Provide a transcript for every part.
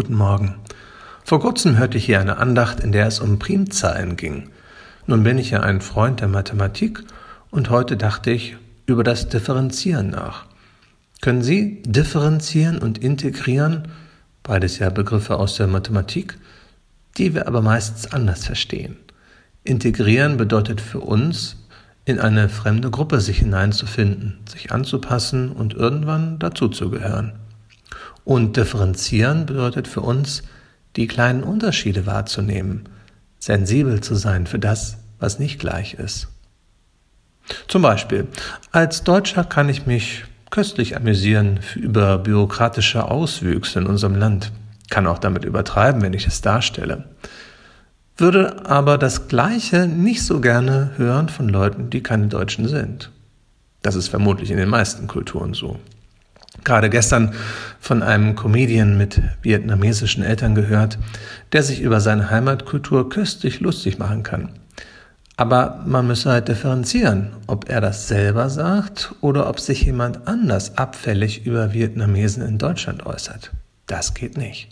Guten Morgen. Vor kurzem hörte ich hier eine Andacht, in der es um Primzahlen ging. Nun bin ich ja ein Freund der Mathematik und heute dachte ich über das Differenzieren nach. Können Sie differenzieren und integrieren, beides ja Begriffe aus der Mathematik, die wir aber meistens anders verstehen. Integrieren bedeutet für uns, in eine fremde Gruppe sich hineinzufinden, sich anzupassen und irgendwann dazuzugehören. Und differenzieren bedeutet für uns, die kleinen Unterschiede wahrzunehmen, sensibel zu sein für das, was nicht gleich ist. Zum Beispiel, als Deutscher kann ich mich köstlich amüsieren über bürokratische Auswüchse in unserem Land, kann auch damit übertreiben, wenn ich es darstelle, würde aber das Gleiche nicht so gerne hören von Leuten, die keine Deutschen sind. Das ist vermutlich in den meisten Kulturen so gerade gestern von einem Comedian mit vietnamesischen Eltern gehört, der sich über seine Heimatkultur köstlich lustig machen kann. Aber man müsse halt differenzieren, ob er das selber sagt oder ob sich jemand anders abfällig über Vietnamesen in Deutschland äußert. Das geht nicht.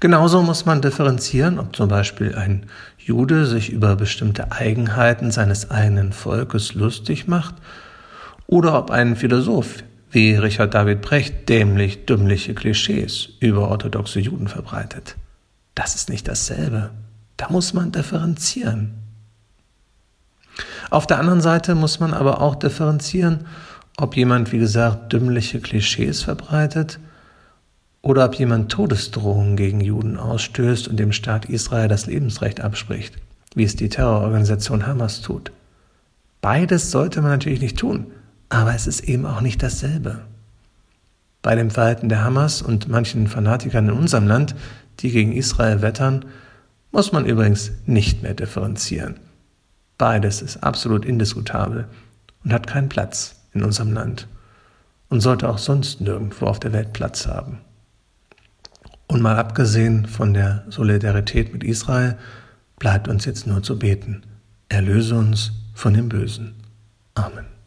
Genauso muss man differenzieren, ob zum Beispiel ein Jude sich über bestimmte Eigenheiten seines eigenen Volkes lustig macht oder ob ein Philosoph wie Richard David Brecht dämlich dümmliche Klischees über orthodoxe Juden verbreitet. Das ist nicht dasselbe. Da muss man differenzieren. Auf der anderen Seite muss man aber auch differenzieren, ob jemand, wie gesagt, dümmliche Klischees verbreitet oder ob jemand Todesdrohungen gegen Juden ausstößt und dem Staat Israel das Lebensrecht abspricht, wie es die Terrororganisation Hamas tut. Beides sollte man natürlich nicht tun. Aber es ist eben auch nicht dasselbe. Bei dem Verhalten der Hamas und manchen Fanatikern in unserem Land, die gegen Israel wettern, muss man übrigens nicht mehr differenzieren. Beides ist absolut indiskutabel und hat keinen Platz in unserem Land und sollte auch sonst nirgendwo auf der Welt Platz haben. Und mal abgesehen von der Solidarität mit Israel, bleibt uns jetzt nur zu beten. Erlöse uns von dem Bösen. Amen.